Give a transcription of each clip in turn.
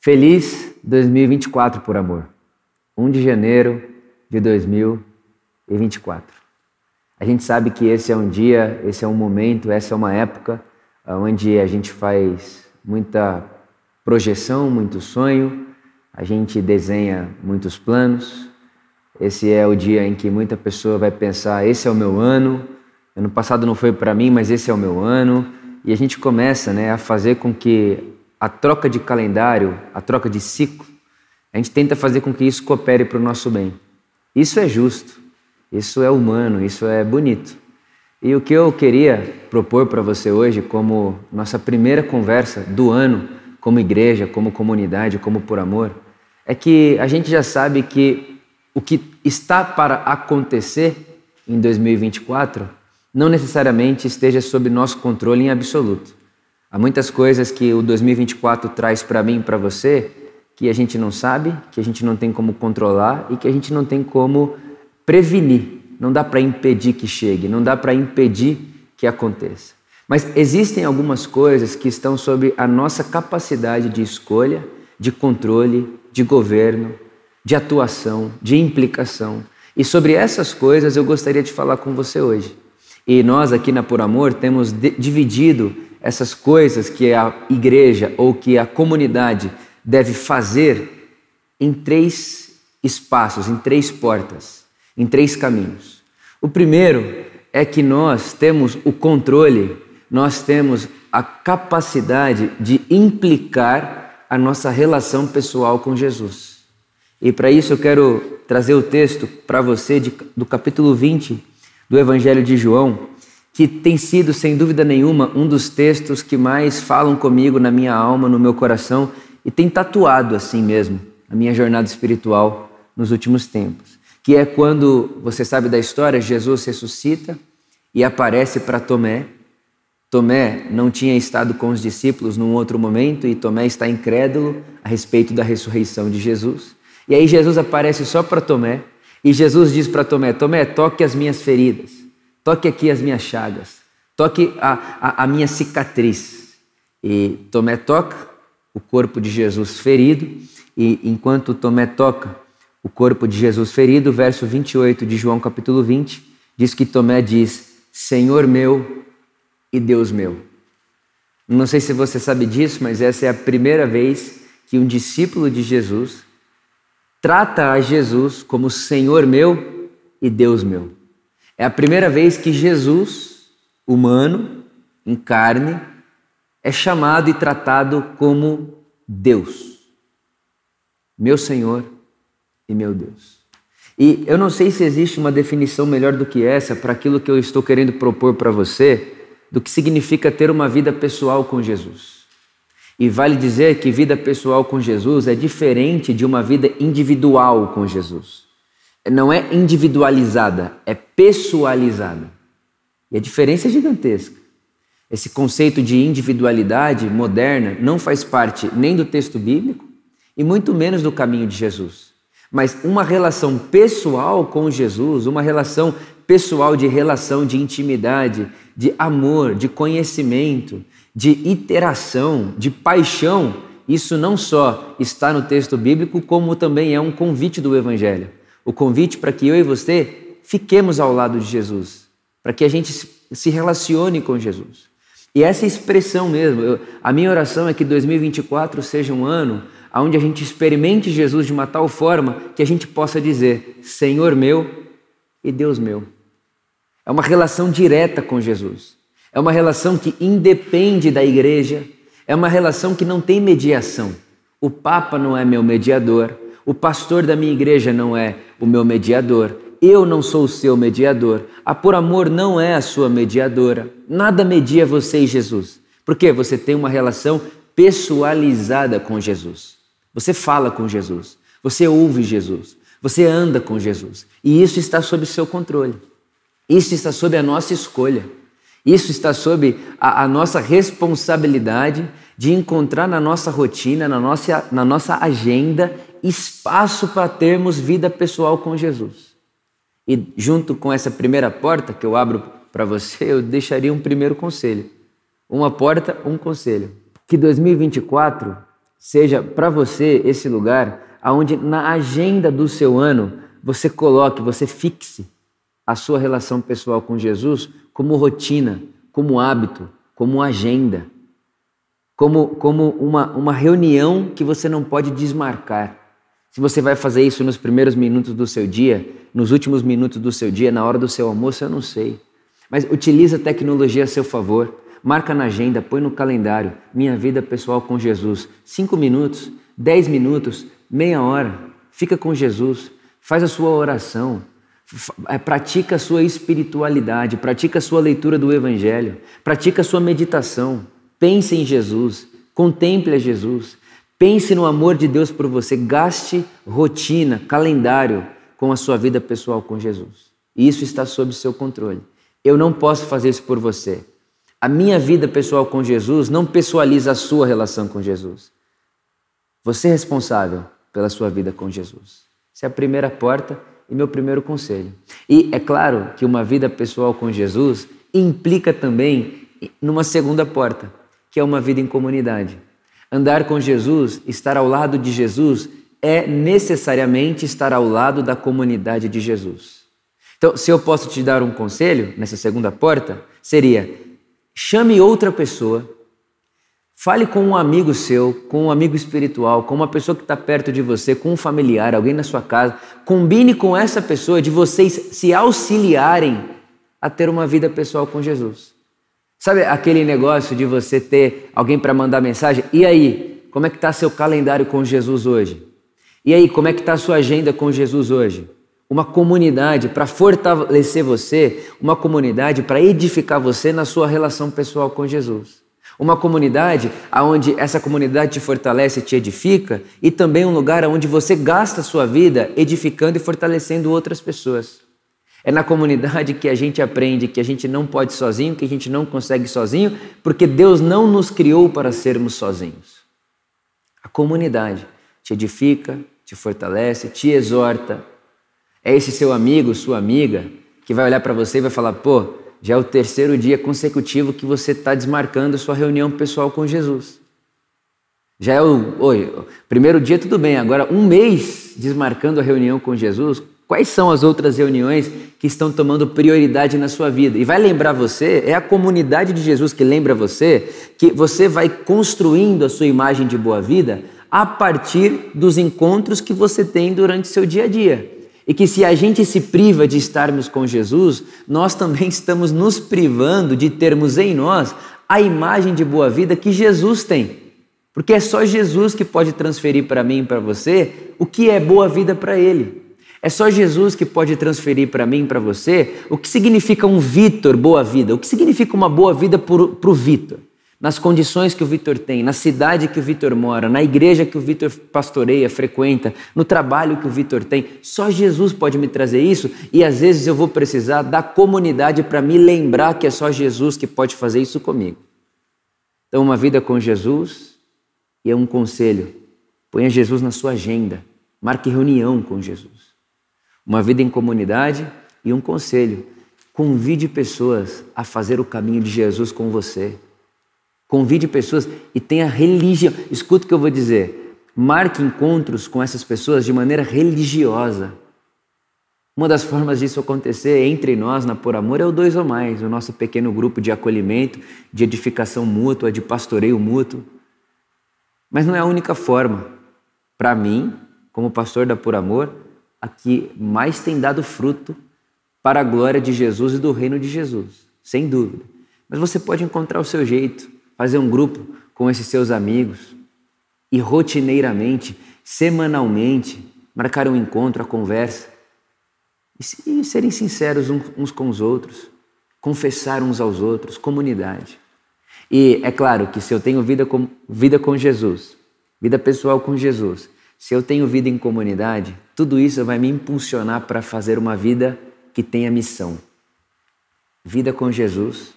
Feliz 2024 por amor. 1 de janeiro de 2024. A gente sabe que esse é um dia, esse é um momento, essa é uma época onde a gente faz muita projeção, muito sonho, a gente desenha muitos planos. Esse é o dia em que muita pessoa vai pensar: esse é o meu ano. Ano passado não foi para mim, mas esse é o meu ano. E a gente começa né, a fazer com que a troca de calendário, a troca de ciclo, a gente tenta fazer com que isso coopere para o nosso bem. Isso é justo, isso é humano, isso é bonito. E o que eu queria propor para você hoje, como nossa primeira conversa do ano, como igreja, como comunidade, como por amor, é que a gente já sabe que o que está para acontecer em 2024 não necessariamente esteja sob nosso controle em absoluto. Há muitas coisas que o 2024 traz para mim e para você que a gente não sabe, que a gente não tem como controlar e que a gente não tem como prevenir. Não dá para impedir que chegue, não dá para impedir que aconteça. Mas existem algumas coisas que estão sob a nossa capacidade de escolha, de controle, de governo, de atuação, de implicação. E sobre essas coisas eu gostaria de falar com você hoje. E nós aqui na Por Amor temos dividido essas coisas que a igreja ou que a comunidade deve fazer em três espaços, em três portas, em três caminhos. O primeiro é que nós temos o controle, nós temos a capacidade de implicar a nossa relação pessoal com Jesus. E para isso eu quero trazer o texto para você de, do capítulo 20 do Evangelho de João, que tem sido, sem dúvida nenhuma, um dos textos que mais falam comigo na minha alma, no meu coração, e tem tatuado assim mesmo a minha jornada espiritual nos últimos tempos. Que é quando, você sabe da história, Jesus ressuscita e aparece para Tomé. Tomé não tinha estado com os discípulos num outro momento e Tomé está incrédulo a respeito da ressurreição de Jesus. E aí Jesus aparece só para Tomé e Jesus diz para Tomé: Tomé, toque as minhas feridas. Toque aqui as minhas chagas. Toque a, a, a minha cicatriz. E Tomé toca o corpo de Jesus ferido. E enquanto Tomé toca o corpo de Jesus ferido, verso 28 de João capítulo 20, diz que Tomé diz: Senhor meu e Deus meu. Não sei se você sabe disso, mas essa é a primeira vez que um discípulo de Jesus trata a Jesus como Senhor meu e Deus meu. É a primeira vez que Jesus, humano, em carne, é chamado e tratado como Deus. Meu Senhor e meu Deus. E eu não sei se existe uma definição melhor do que essa para aquilo que eu estou querendo propor para você, do que significa ter uma vida pessoal com Jesus. E vale dizer que vida pessoal com Jesus é diferente de uma vida individual com Jesus não é individualizada, é pessoalizada. E a diferença é gigantesca. Esse conceito de individualidade moderna não faz parte nem do texto bíblico e muito menos do caminho de Jesus. Mas uma relação pessoal com Jesus, uma relação pessoal de relação de intimidade, de amor, de conhecimento, de interação, de paixão, isso não só está no texto bíblico, como também é um convite do Evangelho o convite para que eu e você fiquemos ao lado de Jesus, para que a gente se relacione com Jesus. E essa expressão mesmo, eu, a minha oração é que 2024 seja um ano onde a gente experimente Jesus de uma tal forma que a gente possa dizer: Senhor meu e Deus meu. É uma relação direta com Jesus. É uma relação que independe da igreja. É uma relação que não tem mediação. O Papa não é meu mediador. O pastor da minha igreja não é o meu mediador. Eu não sou o seu mediador. A Por Amor não é a sua mediadora. Nada media você e Jesus. Porque você tem uma relação pessoalizada com Jesus. Você fala com Jesus. Você ouve Jesus. Você anda com Jesus. E isso está sob seu controle. Isso está sob a nossa escolha. Isso está sob a, a nossa responsabilidade de encontrar na nossa rotina, na nossa, na nossa agenda, espaço para termos vida pessoal com Jesus. E junto com essa primeira porta que eu abro para você, eu deixaria um primeiro conselho. Uma porta, um conselho. Que 2024 seja para você esse lugar aonde na agenda do seu ano você coloque, você fixe a sua relação pessoal com Jesus como rotina, como hábito, como agenda, como, como uma, uma reunião que você não pode desmarcar. Se você vai fazer isso nos primeiros minutos do seu dia, nos últimos minutos do seu dia, na hora do seu almoço, eu não sei. Mas utilize a tecnologia a seu favor. Marca na agenda, põe no calendário. Minha vida pessoal com Jesus. Cinco minutos, dez minutos, meia hora. Fica com Jesus. Faz a sua oração. É, pratica a sua espiritualidade. Pratica a sua leitura do Evangelho. Pratica a sua meditação. Pense em Jesus. Contemple a Jesus. Pense no amor de Deus por você. Gaste rotina, calendário com a sua vida pessoal com Jesus. Isso está sob seu controle. Eu não posso fazer isso por você. A minha vida pessoal com Jesus não pessoaliza a sua relação com Jesus. Você é responsável pela sua vida com Jesus. Essa é a primeira porta e meu primeiro conselho. E é claro que uma vida pessoal com Jesus implica também numa segunda porta, que é uma vida em comunidade. Andar com Jesus, estar ao lado de Jesus, é necessariamente estar ao lado da comunidade de Jesus. Então, se eu posso te dar um conselho nessa segunda porta, seria chame outra pessoa, fale com um amigo seu, com um amigo espiritual, com uma pessoa que está perto de você, com um familiar, alguém na sua casa. Combine com essa pessoa de vocês se auxiliarem a ter uma vida pessoal com Jesus. Sabe aquele negócio de você ter alguém para mandar mensagem? E aí, como é que está seu calendário com Jesus hoje? E aí, como é que está sua agenda com Jesus hoje? uma comunidade para fortalecer você, uma comunidade para edificar você na sua relação pessoal com Jesus. Uma comunidade onde essa comunidade te fortalece, te edifica e também um lugar onde você gasta a sua vida edificando e fortalecendo outras pessoas. É na comunidade que a gente aprende que a gente não pode sozinho, que a gente não consegue sozinho, porque Deus não nos criou para sermos sozinhos. A comunidade te edifica, te fortalece, te exorta, é esse seu amigo, sua amiga, que vai olhar para você e vai falar: pô, já é o terceiro dia consecutivo que você está desmarcando sua reunião pessoal com Jesus. Já é o, oi, primeiro dia tudo bem, agora um mês desmarcando a reunião com Jesus. Quais são as outras reuniões que estão tomando prioridade na sua vida? E vai lembrar você, é a comunidade de Jesus que lembra você que você vai construindo a sua imagem de boa vida a partir dos encontros que você tem durante seu dia a dia. E que se a gente se priva de estarmos com Jesus, nós também estamos nos privando de termos em nós a imagem de boa vida que Jesus tem. Porque é só Jesus que pode transferir para mim e para você o que é boa vida para ele. É só Jesus que pode transferir para mim para você o que significa um Vitor boa vida, o que significa uma boa vida para o Vitor nas condições que o Vitor tem, na cidade que o Vitor mora, na igreja que o Vitor pastoreia, frequenta, no trabalho que o Vitor tem. Só Jesus pode me trazer isso e às vezes eu vou precisar da comunidade para me lembrar que é só Jesus que pode fazer isso comigo. Então, uma vida com Jesus e é um conselho: ponha Jesus na sua agenda, marque reunião com Jesus. Uma vida em comunidade e um conselho: convide pessoas a fazer o caminho de Jesus com você. Convide pessoas e tenha religião. Escuta o que eu vou dizer. Marque encontros com essas pessoas de maneira religiosa. Uma das formas disso acontecer entre nós, na Por Amor, é o dois ou mais, o nosso pequeno grupo de acolhimento, de edificação mútua, de pastoreio mútuo. Mas não é a única forma. Para mim, como pastor da Por Amor, a que mais tem dado fruto para a glória de Jesus e do reino de Jesus, sem dúvida. Mas você pode encontrar o seu jeito fazer um grupo com esses seus amigos e rotineiramente, semanalmente, marcar um encontro, a conversa e serem sinceros uns com os outros, confessar uns aos outros, comunidade. E é claro que se eu tenho vida com, vida com Jesus, vida pessoal com Jesus, se eu tenho vida em comunidade, tudo isso vai me impulsionar para fazer uma vida que tenha missão. Vida com Jesus,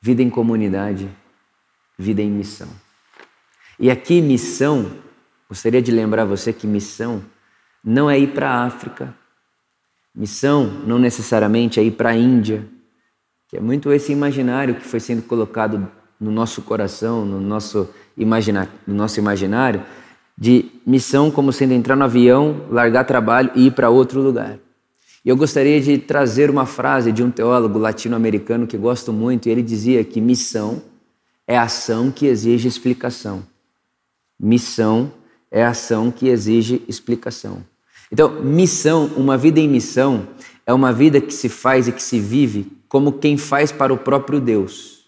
vida em comunidade, vida em missão. E aqui, missão, gostaria de lembrar você que missão não é ir para a África, missão não necessariamente é ir para a Índia, que é muito esse imaginário que foi sendo colocado no nosso coração, no nosso, imagina, no nosso imaginário, de missão como sendo entrar no avião, largar trabalho e ir para outro lugar. E eu gostaria de trazer uma frase de um teólogo latino-americano que gosto muito, e ele dizia que missão é ação que exige explicação. Missão é ação que exige explicação. Então, missão, uma vida em missão, é uma vida que se faz e que se vive como quem faz para o próprio Deus.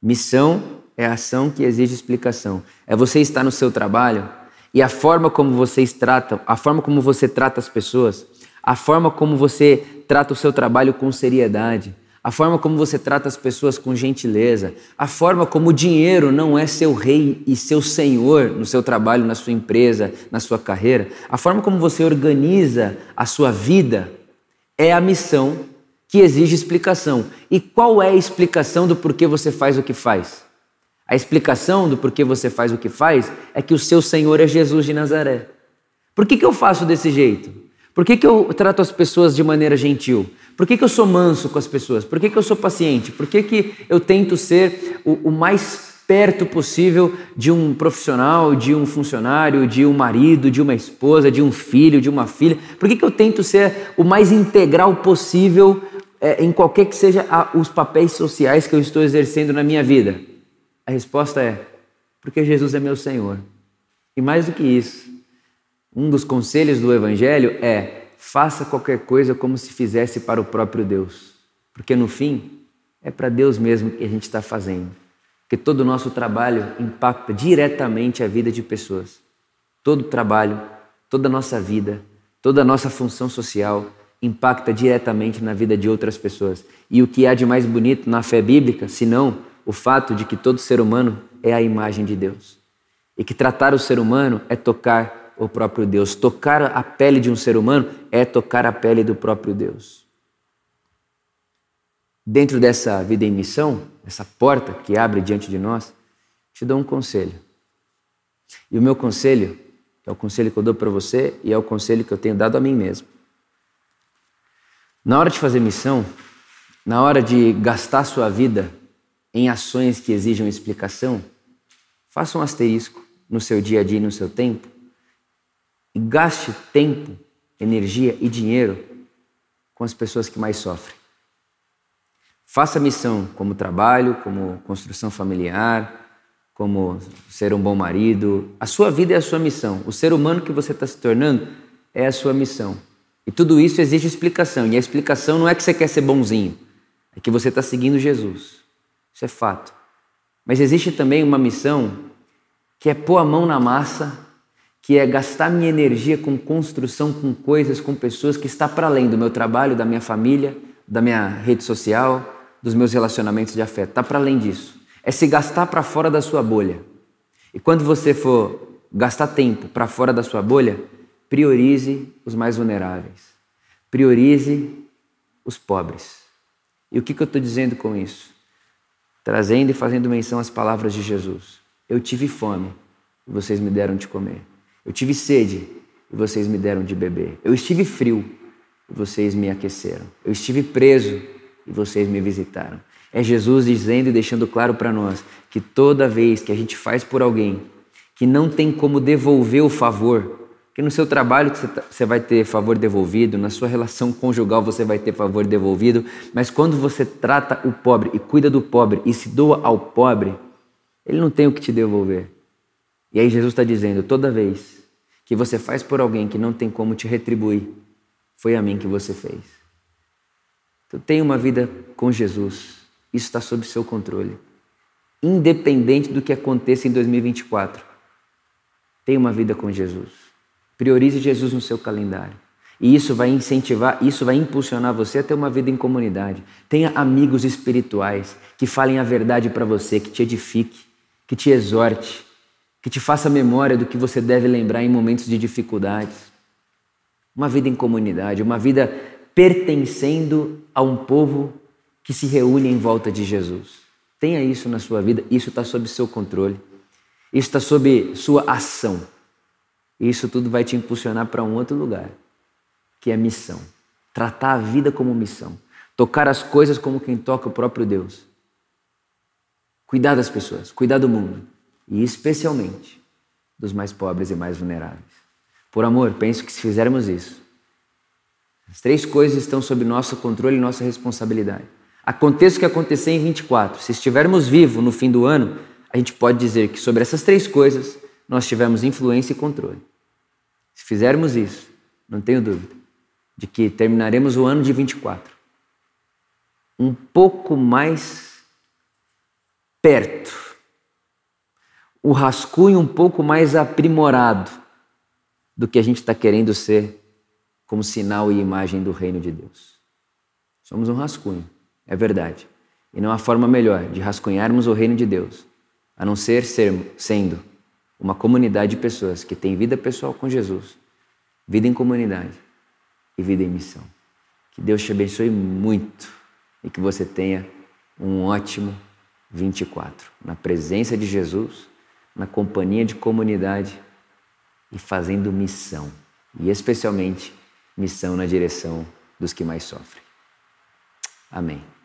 Missão é ação que exige explicação. É você estar no seu trabalho e a forma como vocês tratam, a forma como você trata as pessoas, a forma como você trata o seu trabalho com seriedade, a forma como você trata as pessoas com gentileza, a forma como o dinheiro não é seu rei e seu senhor no seu trabalho, na sua empresa, na sua carreira, a forma como você organiza a sua vida é a missão que exige explicação. E qual é a explicação do porquê você faz o que faz? A explicação do porquê você faz o que faz é que o seu Senhor é Jesus de Nazaré. Por que, que eu faço desse jeito? Por que, que eu trato as pessoas de maneira gentil? Por que, que eu sou manso com as pessoas? Por que, que eu sou paciente? Por que, que eu tento ser o, o mais perto possível de um profissional, de um funcionário, de um marido, de uma esposa, de um filho, de uma filha? Por que, que eu tento ser o mais integral possível é, em qualquer que seja a, os papéis sociais que eu estou exercendo na minha vida? A resposta é: porque Jesus é meu Senhor. E mais do que isso, um dos conselhos do Evangelho é: faça qualquer coisa como se fizesse para o próprio Deus. Porque no fim, é para Deus mesmo que a gente está fazendo. Porque todo o nosso trabalho impacta diretamente a vida de pessoas. Todo trabalho, toda a nossa vida, toda a nossa função social impacta diretamente na vida de outras pessoas. E o que há de mais bonito na fé bíblica, senão o fato de que todo ser humano é a imagem de Deus. E que tratar o ser humano é tocar o próprio Deus. Tocar a pele de um ser humano é tocar a pele do próprio Deus. Dentro dessa vida em missão, essa porta que abre diante de nós, te dou um conselho. E o meu conselho é o conselho que eu dou para você e é o conselho que eu tenho dado a mim mesmo. Na hora de fazer missão, na hora de gastar sua vida em ações que exijam explicação, faça um asterisco no seu dia a dia e no seu tempo e gaste tempo, energia e dinheiro com as pessoas que mais sofrem. Faça missão como trabalho, como construção familiar, como ser um bom marido. A sua vida é a sua missão. O ser humano que você está se tornando é a sua missão. E tudo isso exige explicação. E a explicação não é que você quer ser bonzinho, é que você está seguindo Jesus. Isso é fato. Mas existe também uma missão que é pôr a mão na massa que é gastar minha energia com construção, com coisas, com pessoas que está para além do meu trabalho, da minha família, da minha rede social, dos meus relacionamentos de afeto. Está para além disso. É se gastar para fora da sua bolha. E quando você for gastar tempo para fora da sua bolha, priorize os mais vulneráveis. Priorize os pobres. E o que, que eu estou dizendo com isso? Trazendo e fazendo menção às palavras de Jesus. Eu tive fome e vocês me deram de comer. Eu tive sede e vocês me deram de beber. Eu estive frio e vocês me aqueceram. Eu estive preso e vocês me visitaram. É Jesus dizendo e deixando claro para nós que toda vez que a gente faz por alguém que não tem como devolver o favor, que no seu trabalho tá, você vai ter favor devolvido, na sua relação conjugal você vai ter favor devolvido, mas quando você trata o pobre e cuida do pobre e se doa ao pobre, ele não tem o que te devolver. E aí Jesus está dizendo: toda vez que você faz por alguém que não tem como te retribuir, foi a mim que você fez. Então tenha uma vida com Jesus. Isso está sob seu controle. Independente do que aconteça em 2024. Tenha uma vida com Jesus. Priorize Jesus no seu calendário. E isso vai incentivar, isso vai impulsionar você a ter uma vida em comunidade. Tenha amigos espirituais que falem a verdade para você, que te edifique, que te exorte, que te faça memória do que você deve lembrar em momentos de dificuldades. Uma vida em comunidade, uma vida pertencendo a um povo que se reúne em volta de Jesus. Tenha isso na sua vida, isso está sob seu controle, isso está sob sua ação. Isso tudo vai te impulsionar para um outro lugar, que é missão. Tratar a vida como missão. Tocar as coisas como quem toca o próprio Deus. cuidar das pessoas, cuidar do mundo e especialmente dos mais pobres e mais vulneráveis. Por amor, penso que se fizermos isso, as três coisas estão sob nosso controle e nossa responsabilidade. Aconteça o que acontecer em 24, se estivermos vivos no fim do ano, a gente pode dizer que sobre essas três coisas nós tivemos influência e controle. Se fizermos isso, não tenho dúvida de que terminaremos o ano de 24 um pouco mais perto, o rascunho um pouco mais aprimorado do que a gente está querendo ser como sinal e imagem do reino de Deus. Somos um rascunho, é verdade. E não há forma melhor de rascunharmos o reino de Deus a não ser, ser sendo uma comunidade de pessoas que têm vida pessoal com Jesus, vida em comunidade e vida em missão. Que Deus te abençoe muito e que você tenha um ótimo 24, na presença de Jesus, na companhia de comunidade e fazendo missão, e especialmente missão na direção dos que mais sofrem. Amém.